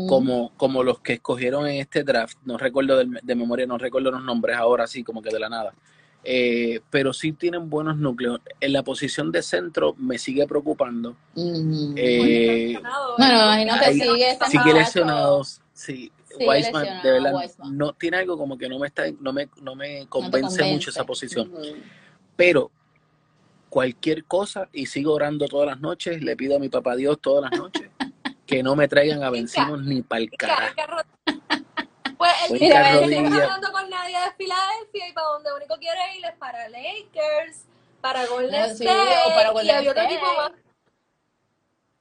como, como los que escogieron en este draft. No recuerdo del- de, memoria, no recuerdo los nombres ahora, así como que de la nada. Eh, pero sí tienen buenos núcleos. En la posición de centro me sigue preocupando. Ujú. Eh, Lesionado, Bueno, ¿eh? imagínate, Ahí- sigue sigue lesionados. Sí, Wiseman, de verdad, Wiseman. no tiene algo como que no me está, no me, no me No te convence mucho esa convence. posición. Ujú. Pero cualquier cosa, y sigo orando todas las noches, le pido a mi papá Dios todas las noches, que no me traigan a vencimos ni para el carajo. Pues el Mira, no está hablando con nadie de Filadelfia y para donde único quiere ir es para Lakers, para Golden Ah, sí, State o para y Golden había otro State. equipo más.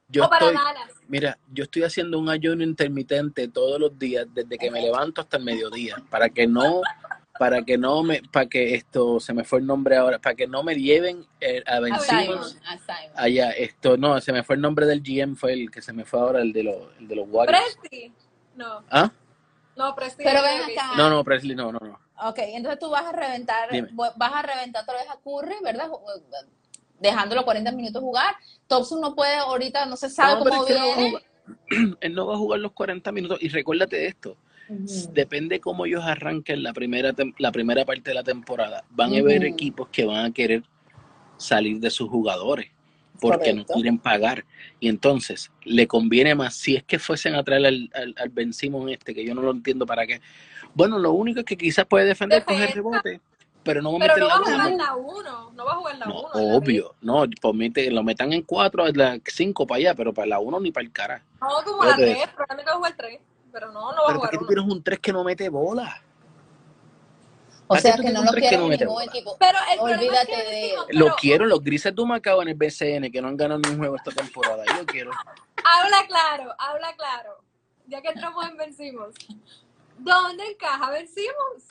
Yo o para estoy, Dallas. mira, yo estoy haciendo un ayuno intermitente todos los días, desde que me levanto hasta el mediodía, para que no, para que no me, para que esto, se me fue el nombre ahora, para que no me lleven eh, a Simon. allá. Esto, no, se me fue el nombre del GM, fue el que se me fue ahora, el de los, el de los Warriors. Presti. No, ¿Ah? no, Presti. Pero no ven acá. No, no, Presley, no, no, no. Ok, entonces tú vas a reventar, Dime. vas a reventar otra vez a Curry, ¿verdad? Dejándolo 40 minutos jugar. Thompson no puede ahorita, no se sabe No, cómo no viene. jugar- él no va a jugar los 40 minutos. Y recuérdate de esto, depende cómo ellos arranquen la primera, la primera parte de la temporada. Van a haber equipos que van a querer salir de sus jugadores porque no quieren pagar. Y entonces le conviene más, si es que fuesen a traer al, al, al Ben Simmons este, que yo no lo entiendo para qué. Bueno, lo único es que quizás puede defender, coger Defensa. rebote, pero no va a Pero meter no va la a bola. jugar la 1. No va a jugar la 1. No, obvio, no, por mí te- lo metan en cuatro, en la cinco para allá, pero para la uno ni para el cara. No, como la Fíjate 3. Probablemente va a jugar 3. Pero no, no va a Pero ¿por jugar qué tú 1. tienes un 3 que no mete bola? O ¿Para sea que no lo quieres no mete ningún equipo. Pero el Olvídate es que de decimos, Lo pero quiero, los grises de Macao en el BCN, que no han ganado ni un juego esta temporada. Yo lo quiero. Habla claro, habla claro. Ya que entramos en vencimos. ¿Dónde encaja vencimos?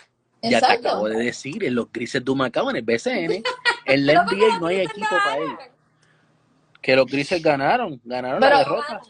Ya te acabo de decir, en los grises de Macao en el BCN. En la NBA los no hay equipo para él. Que los grises ganaron, ganaron Pero- la derrota.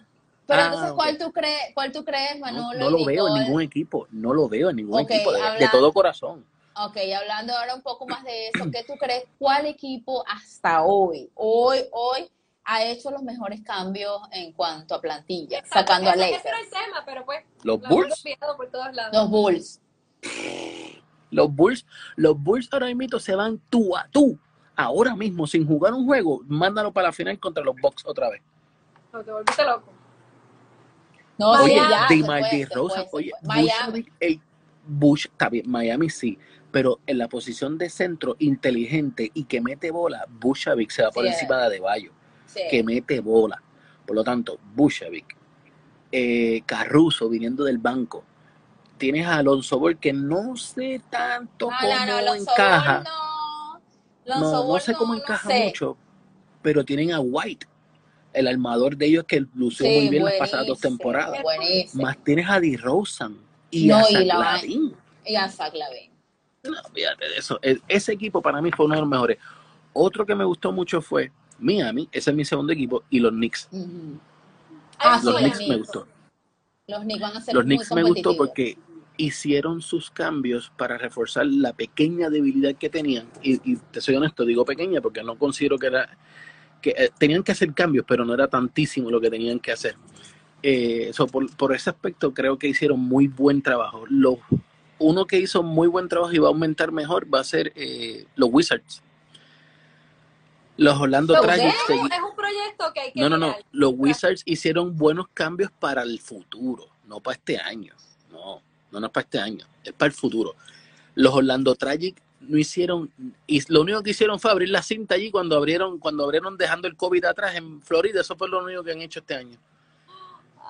Pero Ah, entonces, ok. ¿cuál tú crees, cuál tú crees, No, Manolo? no lo veo en ningún equipo, no lo veo en ningún equipo, de, todo corazón. Ok, hablando ahora un poco más de eso, ¿qué tú crees? ¿Cuál equipo hasta hoy, hoy, hoy, ha hecho los mejores cambios en cuanto a plantilla, Exacto, sacando a ese Lakers? era el tema, pero pues Los lo hemos Bulls, olvidado por todos lados. Los Bulls. los Bulls, los Bulls ahora mismo se van tú a tú, ahora mismo, sin jugar un juego, mándalo para la final contra los Bucks otra vez. No, te volviste loco. No, Oye, ya, de Rosa, oye. Miami. Bushwick, el Bush, está bien, Miami sí, pero en la posición de centro inteligente y que mete bola, Bushavik se va por Sí, encima de Adebayo, Sí. que mete bola. Por lo tanto, Bushavik, eh, Caruso viniendo del banco, tienes a Alonso Ball que no sé tanto cómo no, encaja, Ball no. no, sé cómo encaja sé. mucho, pero tienen a White, el armador de ellos que lució Sí, muy bien las pasadas dos temporadas. Buenísimo. Más tienes a y No, a y Zach la- Lavin. Y a Zach Lavin. No, fíjate de eso. E- Ese equipo para mí fue uno de los mejores. Otro que me gustó mucho fue Miami, ese es mi segundo equipo, y los Knicks. Ah, sí, Los sí, Knicks me gustó. Los Knicks van a ser Los Knicks me gustó porque hicieron sus cambios para reforzar la pequeña debilidad que tenían. Y, y te soy honesto, digo pequeña porque no considero que era que eh, tenían que hacer cambios, pero no era tantísimo lo que tenían que hacer. Eh, so, por, por ese aspecto creo que hicieron muy buen trabajo. Los, uno que hizo muy buen trabajo y va a aumentar mejor va a ser eh, los Wizards. Los Orlando ¿Los Tragic. qué? Es un, es un proyecto que hay que No, no, no. Los Wizards hicieron buenos cambios para el futuro, no para este año. No, no, no es para este año, es para el futuro. Los Orlando Tragic no hicieron, y lo único que hicieron fue abrir la cinta allí cuando abrieron, cuando abrieron dejando el COVID atrás en Florida. Eso fue lo único que han hecho este año.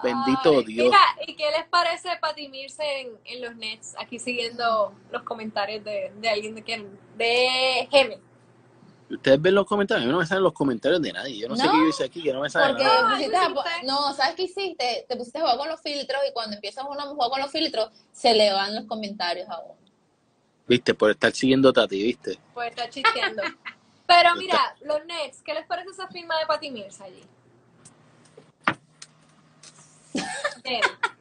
Bendito Ay, Dios. Mira, ¿y qué les parece Patty Mills en, en los Nets? Aquí siguiendo los comentarios de, de alguien de quien, de Geme. Ustedes ven los comentarios, a mí no me salen los comentarios de nadie. Yo no, sé qué yo hice aquí, que no me sale Porque nada. No, ¿sabes qué hiciste? Te pusiste a jugar con los filtros y cuando empiezas uno a jugar con los filtros, se le van los comentarios a uno. Viste, por estar siguiendo a Tati, viste. Pues está chisteando. Pero mira, los Nets, ¿qué les parece esa firma de Patty Mills allí?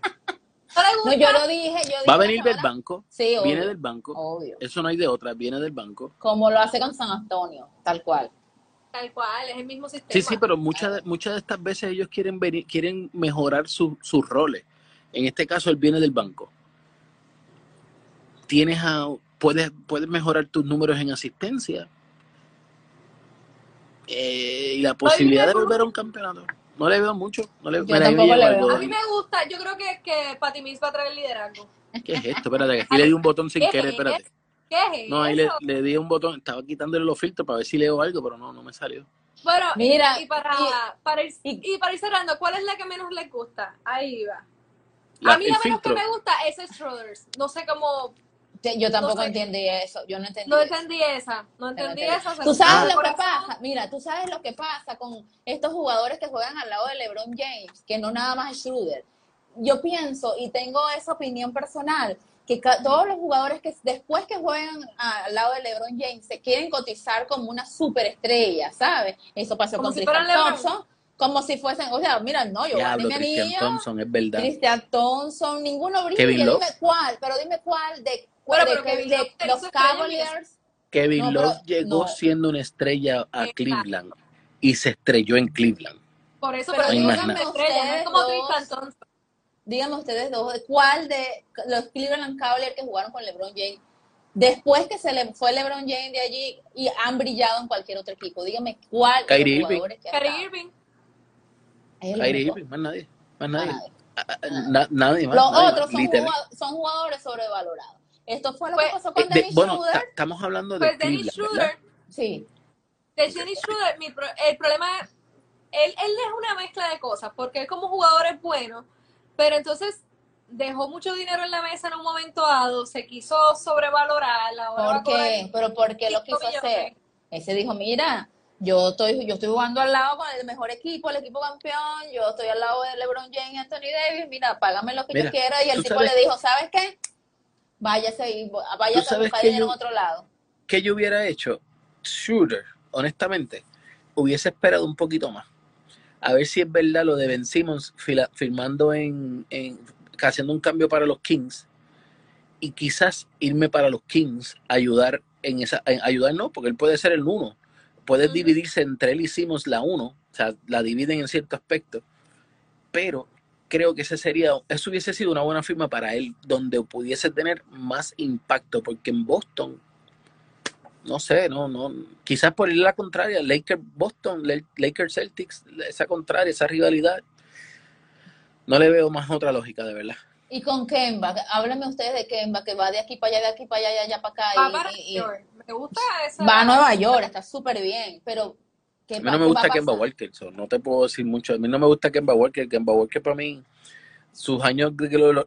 ¿No yo lo dije, yo dije Va a venir del banco, Sí, obvio, viene del banco. obvio. Eso no hay de otra, viene del banco. Como lo hace con San Antonio, tal cual. Tal cual, es el mismo sistema. Sí, sí, pero muchas de, muchas de estas veces ellos quieren venir, quieren mejorar su- sus roles. En este caso, él viene del banco. Tienes a, puedes, puedes mejorar tus números en asistencia. Eh, y la posibilidad de volver a un campeonato. No le veo mucho. No le, Yo tampoco le veo. gol. A mí me gusta, yo creo que, que Patty Mills va a traer liderazgo. ¿Qué es esto? Espérate, aquí le di un botón sin ¿Qué querer, es? espérate. ¿Qué es No, ahí le, le di un botón, estaba quitándole los filtros para ver si leo algo, pero no, no me salió. Bueno, y- Mira, y, para, y- para ir, y- y para ir cerrando, ¿cuál es la que menos les gusta? Ahí va. La- a mí la menos que me gusta es Schroeders. No sé cómo, Yo tampoco No sé. entendí eso, yo no entendí no eso. entendí esa, no entendí Pero esa. Tú sabes lo que pasa, mira, tú sabes lo que pasa con estos jugadores que juegan al lado de LeBron James, que no nada más es Schroeder. Yo pienso y tengo esa opinión personal que todos los jugadores que después que juegan al lado de LeBron James se quieren cotizar como una superestrella, ¿sabes? Eso pasó Como con si Tristan. Thompson, como si fuesen, o sea, mira, no, yo gané Diablo, mi Christian anillo, Thompson, es verdad. Christian Thompson, ninguno brilla, dime cuál, pero dime cuál de, Pero- de- pero de- Kevin de Love los Cavaliers. Kevin No, pero- Love llegó no. siendo una estrella a Exacto. Cleveland y se estrelló en Cleveland. Por eso, Pero pero no es Ustedes como dos. Díganme ustedes dos, ¿cuál de los Cleveland Cavaliers que jugaron con LeBron James, después que se le fue LeBron James de allí y han brillado en cualquier otro equipo? Díganme cuál de Kyrie los Irving. jugadores que han Kyrie? Irving. Kyrie. Irving, más nadie. Más nadie. nadie. Na- nadie más. Los nadie otros más, son, literal. jugado- son jugadores sobrevalorados. Esto fue lo Pues, que pasó con Eh, de- Dennis bueno, Schroeder. ta- estamos hablando de Pues Dennis. Schroeder, Sí. de Dennis Schroeder, mi pro- el problema es, él, él es una mezcla de cosas, porque él como jugador es bueno, pero entonces dejó mucho dinero en la mesa en un momento dado, se quiso sobrevalorar, ahora ¿Por qué? ¿Pero por qué lo quiso millones. hacer? Ese dijo, mira, yo estoy, yo estoy jugando al lado con el mejor equipo, el equipo campeón, yo estoy al lado de LeBron James y Anthony Davis, mira, págame lo que Mira, yo quiera. Y el tipo sabes- le dijo, ¿sabes qué? Váyase y váyase a buscar dinero yo- en otro lado. ¿Qué yo hubiera hecho? Shooter, honestamente, hubiese esperado un poquito más. a ver si es verdad lo de Ben Simmons firmando en, en haciendo un cambio para los Kings y quizás irme para los Kings, ayudar en esa, en ayudar no, porque él puede ser el uno, puede dividirse entre él y Simmons la uno, o sea, la dividen en cierto aspecto, pero creo que ese sería, eso hubiese sido una buena firma para él, donde pudiese tener más impacto, porque en Boston, no sé, no, no, quizás por ir a la contraria, Lakers Boston, Lakers Celtics, esa contraria, esa rivalidad, no le veo más otra lógica, de verdad. Y con Kemba, háblame ustedes de Kemba, que va de aquí para allá, de aquí para allá, de allá para acá. Va y- para y- y- New York. Me gusta esa. va a Nueva York, está súper bien, pero ¿qué A mí no me gusta Kemba? Walker, so, no te puedo decir mucho. A mí no me gusta Kemba Walker. Kemba Walker para mí, sus años,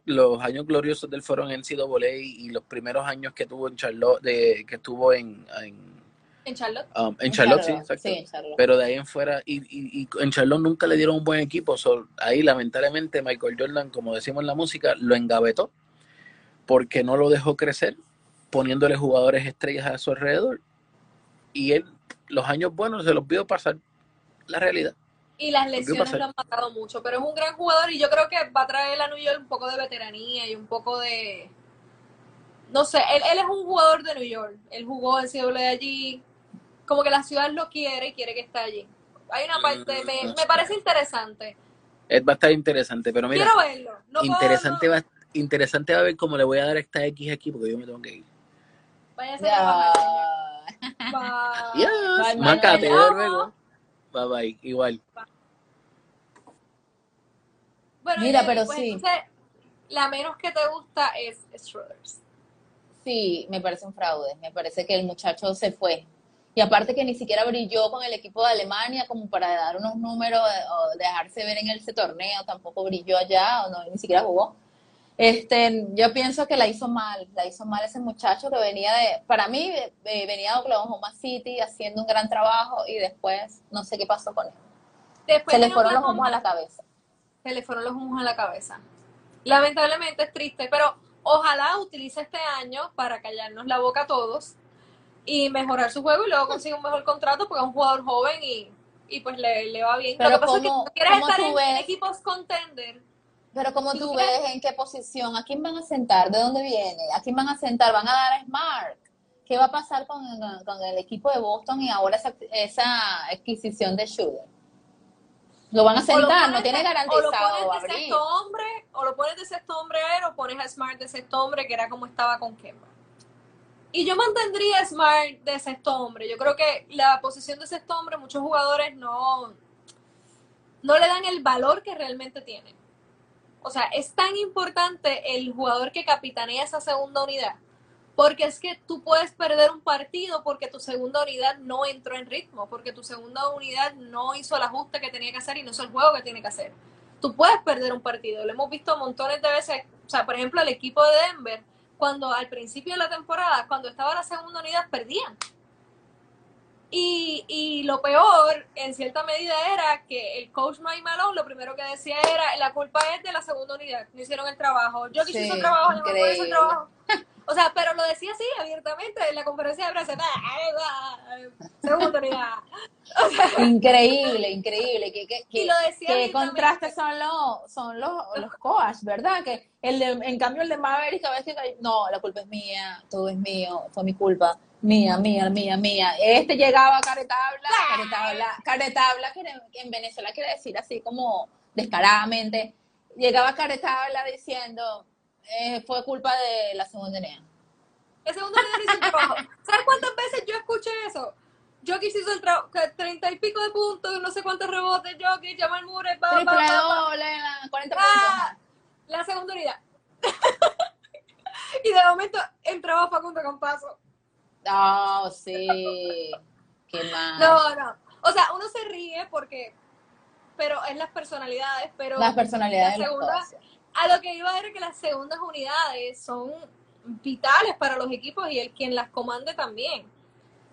los años gloriosos del fueron en NCAA y los primeros años que tuvo en Charlotte, de, que estuvo en, en, En Charlotte. um, en En Charlotte, sí, exacto. sí, en Charlotte. Pero de ahí en fuera, y, y, y en Charlotte nunca le dieron un buen equipo. so, ahí lamentablemente Michael Jordan, como decimos en la música, lo engavetó porque no lo dejó crecer, poniéndole jugadores estrellas a su alrededor. Y él, los años buenos se los vio pasar la realidad. Y las lesiones lo han matado mucho, pero es un gran jugador y yo creo que va a traer a New York un poco de veteranía y un poco de... No sé, él, él es un jugador de New York. Él jugó en CW allí. Como que la ciudad lo quiere y quiere que esté allí. Hay una parte, me, me parece interesante. Es, va a estar interesante, pero mira, Quiero verlo. No puedo- interesante, no- va, interesante va a ver cómo le voy a dar esta X aquí porque yo me tengo que ir. Váyase a. Bye. Yes, Bye, bye, Maca, bye. te veo luego. Bye bye, igual. Bueno, Mira, y- pero pues sí. entonces, la menos que te gusta es Struthers. Sí, me parece un fraude. Me parece que el muchacho se fue. Y aparte que ni siquiera brilló con el equipo de Alemania como para dar unos números eh, o dejarse ver en ese torneo, tampoco brilló allá, o no, ni siquiera jugó. Este, yo pienso que la hizo mal, la hizo mal ese muchacho que venía de, para mí, eh, venía de Oklahoma City haciendo un gran trabajo y después no sé qué pasó con él. Después Se le fueron los humos a la cabeza. se le fueron los humos a la cabeza. Lamentablemente es triste, pero ojalá utilice este año para callarnos la boca a todos y mejorar su juego y luego consiga un mejor contrato porque es un jugador joven y, y pues le, le va bien. Pero Lo que pasa es que ¿cómo- si tú quieres estar en ves? equipos contender, Pero como tú ves en qué posición, ¿a quién van a sentar? ¿De dónde viene? ¿A quién van a sentar? ¿Van a dar a Smart? ¿Qué va a pasar con, con el equipo de Boston y ahora esa, esa adquisición de Shooter? ¿Lo van a sentar? No tiene de- o lo garantizado pones de sexto hombre, o lo pones de sexto hombre a él, o pones a Smart de sexto hombre, que era como estaba con Kemba. Y yo mantendría a Smart de sexto hombre. Yo creo que la posición de sexto hombre, muchos jugadores no, no le dan el valor que realmente tiene. O sea, es tan importante el jugador que capitanea esa segunda unidad. Porque es que tú puedes perder un partido porque tu segunda unidad no entró en ritmo, porque tu segunda unidad no hizo el ajuste que tenía que hacer y no hizo el juego que tiene que hacer. Tú puedes perder un partido, lo hemos visto montones de veces. O sea, por ejemplo, el equipo de Denver, cuando al principio de la temporada, cuando estaba la segunda unidad, perdían. Y, y lo peor, en cierta medida, era que el coach Mike Malone lo primero que decía era, la culpa es de la segunda unidad, no hicieron el trabajo. Yo que Sí, el trabajo, no hizo el trabajo. O sea, pero lo decía así, abiertamente, en la conferencia de prensa. "Ah, Segunda unidad. Increíble, increíble. ¿Qué, qué, Y lo decía qué abiertamente. contrastes son los, son los, los coaches, ¿verdad? Que el de, en cambio el de Maverick a veces no, la culpa es mía, todo es mío, fue mi culpa, mía, mía, mía, mía. Este llegaba a caretabla, caretabla, caretabla, que en- Venezuela quiere decir así como descaradamente, llegaba a caretabla diciendo, eh, fue culpa de la segunda. El segundo unidad no hizo el trabajo. ¿Sabes cuántas veces yo escuché eso? Jokic hizo el trabajo, treinta y pico de puntos, no sé cuántos rebotes, Jokic, Jamal Murray, pa, pa, Triple pa, doble, la- 40 Ah, puntos. la segunda unidad. y de momento entraba Facundo Campazo. Oh, sí. Qué mal. No, no. O sea, uno se ríe porque, pero es las personalidades, pero Las personalidades la segunda- a lo que iba era que las segundas unidades son vitales para los equipos y el quien las comande también.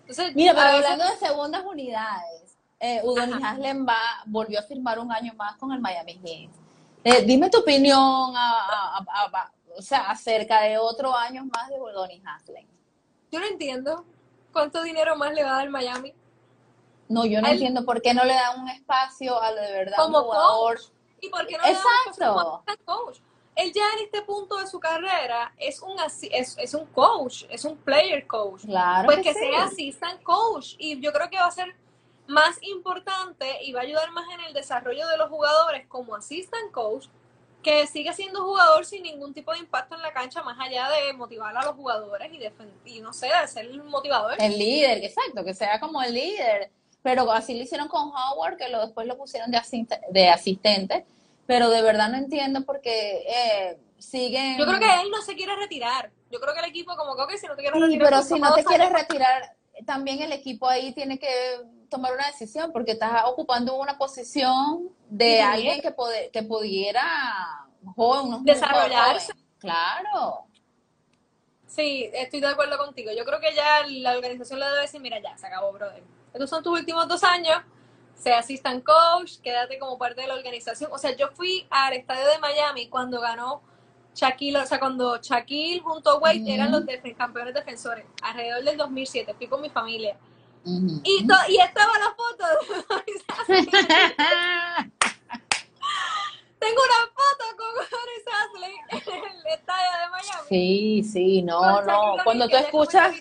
Entonces, Mira, pero veces- hablando de segundas unidades, eh, Udonis Ajá. Haslem va, volvió a firmar un año más con el Miami Heat. Eh, dime tu opinión a- a- a- a- o sea, acerca de otro año más de Udonis Haslem. Yo no entiendo cuánto dinero más le va a dar Miami. No, yo no entiendo por qué no le dan un espacio a lo de verdad un como jugador. coach. ¿Y por qué no le damos Exacto. espacio como coach? Él ya en este punto de su carrera es un, es, es un coach, es un player coach. Claro pues que que sí. sea assistant coach. Y yo creo que va a ser más importante y va a ayudar más en el desarrollo de los jugadores como assistant coach, que sigue siendo jugador sin ningún tipo de impacto en la cancha, más allá de motivar a los jugadores y, y no sé, de ser el motivador. El líder, exacto, que sea como el líder. Pero así lo hicieron con Howard, que lo, después lo pusieron de, asiste- de asistente. Pero de verdad no entiendo por qué eh, siguen. Yo creo que él no se quiere retirar. Yo creo que el equipo, como que, si no te quieres Sí, retirar, pero pues si no te quieres retirar, también el equipo ahí tiene que tomar una decisión, porque estás ocupando una posición de Sí, alguien que, pudiera joven, Desarrollarse. Claro. Sí, estoy de acuerdo contigo. Yo creo que ya la organización le debe decir, mira, ya, se acabó, brother. Estos son tus últimos dos años, sea assistant coach, quédate como parte de la organización. O sea, yo fui al estadio de Miami cuando ganó Shaquille, o sea, cuando Shaquille junto a Wade eran los defen- campeones defensores, alrededor del 2007, fui con mi familia. Y, to- y estaba la foto. Tengo una foto con Boris Asley en el estadio de Miami. Sí, sí, no, Con no. Cuando tú escuchas,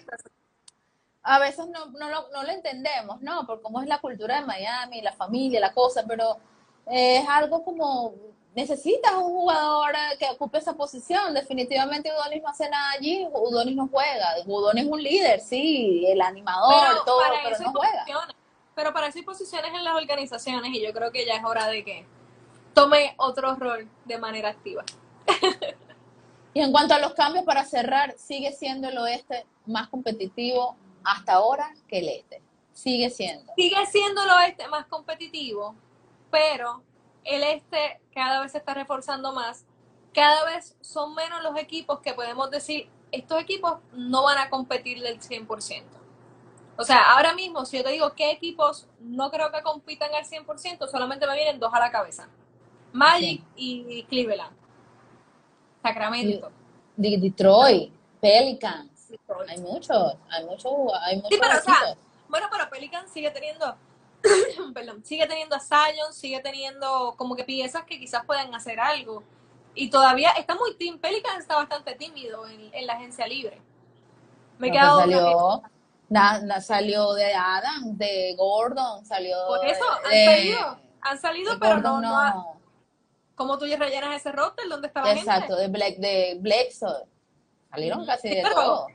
a veces no, no, lo, no lo entendemos, ¿no? Por cómo es la cultura de Miami, la familia, la cosa, pero eh, es algo como, necesitas un jugador eh, que ocupe esa posición. Definitivamente Udonis no hace nada allí, Udonis no juega. Udonis es un líder, sí, el animador, todo, para pero no juega. Pero para eso hay posiciones en las organizaciones y yo creo que ya es hora de que tome otro rol de manera activa. Y en cuanto a los cambios, para cerrar, sigue siendo el oeste más competitivo hasta ahora que el este. Sigue siendo. Sigue siendo el oeste más competitivo, pero el este cada vez se está reforzando más. Cada vez son menos los equipos que podemos decir, estos equipos no van a competir del 100%. O sea, ahora mismo, si yo te digo qué equipos no creo que compitan al 100%, solamente me vienen dos a la cabeza. Magic y Cleveland. Sacramento. De- Detroit, Pelicans. Detroit. Hay muchos, hay muchos, hay muchos Sí, pero o sea, bueno, pero Pelican sigue teniendo, perdón, sigue teniendo a Zion, sigue teniendo como que piezas que quizás puedan hacer algo. Y todavía está muy team, Pelican está bastante tímido en, en la agencia libre. Me he quedado salió, na- na- salió de Adam, de Gordon, salió por eso han de- salido, han salido, pero Gordon no, no, ha- ¿cómo tú rellenas ese roster? ¿Dónde está la Exacto, gente? de Black, de. Salieron casi Sí, de pero- todo.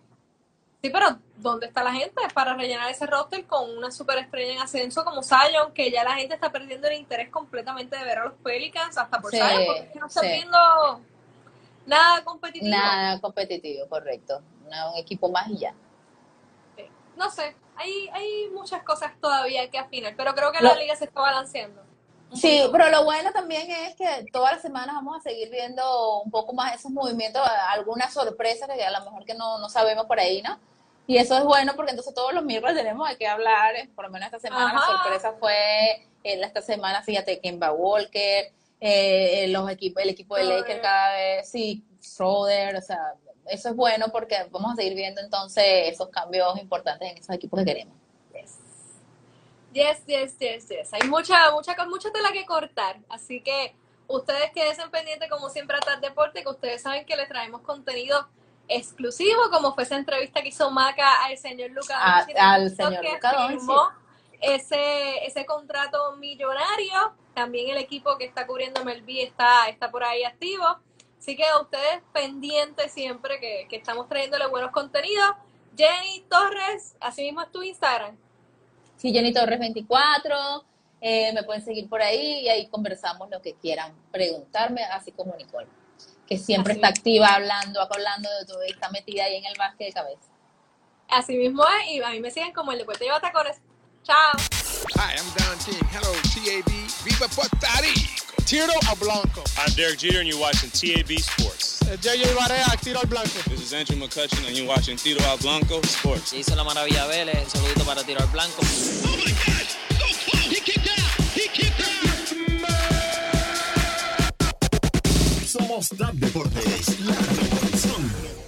Sí, pero ¿dónde está la gente para rellenar ese roster con una superestrella en ascenso como Zion? Que ya la gente está perdiendo el interés completamente de ver a los Pelicans hasta por Sí, Zion, porque es que no está sí. viendo nada competitivo. Nada competitivo, correcto. Un equipo más y ya. No sé, hay, hay muchas cosas todavía que afinar, pero creo que la liga se está balanceando. Sí, pero lo bueno también es que todas las semanas vamos a seguir viendo un poco más esos movimientos, algunas sorpresas que a lo mejor que no, no sabemos por ahí, ¿no? Y eso es bueno porque entonces todos los miércoles tenemos de qué hablar, eh, por lo menos esta semana la Ajá. sorpresa fue, eh, esta semana fíjate, Kemba Walker, eh, los equipos, el equipo de. Lakers cada vez, sí, Schroeder, o sea, eso es bueno porque vamos a seguir viendo entonces esos cambios importantes en esos equipos que queremos. Yes. Yes, yes, yes, yes. Hay mucha, mucha, mucha tela que cortar. Así que ustedes queden pendientes, como siempre, a Tal Deporte, que ustedes saben que les traemos contenido exclusivo, como fue esa entrevista que hizo Maca al señor Luca A- Doncic, al señor que Doncic. firmó ese, ese contrato millonario. También el equipo que está cubriendo MLB está, está por ahí activo. Así que a ustedes pendientes siempre que, que estamos trayéndole buenos contenidos. Jenny Torres, así mismo es tu Instagram. Sí, Jenny Torres 24, eh, me pueden seguir por ahí y ahí conversamos lo que quieran preguntarme, así como Nicole, que siempre Así está es. activa hablando, hablando de todo, y está metida ahí en el básquet de cabeza. Así mismo es, y a mí me siguen como el deporte lleva tacones. Chao. Hi, I'm Don King. Hello, TAB. Viva Puerto Rico. Tiro al blanco. I'm Derek Jeter, and you're watching TAB Sports. Eh, JJ Barea, tiro al blanco. This is Andrew McCutcheon, and you're watching Tito Al Blanco Sports. Se hizo la maravilla Vélez, un saludito para tirar blanco. somos Trap Deportes, la revolución.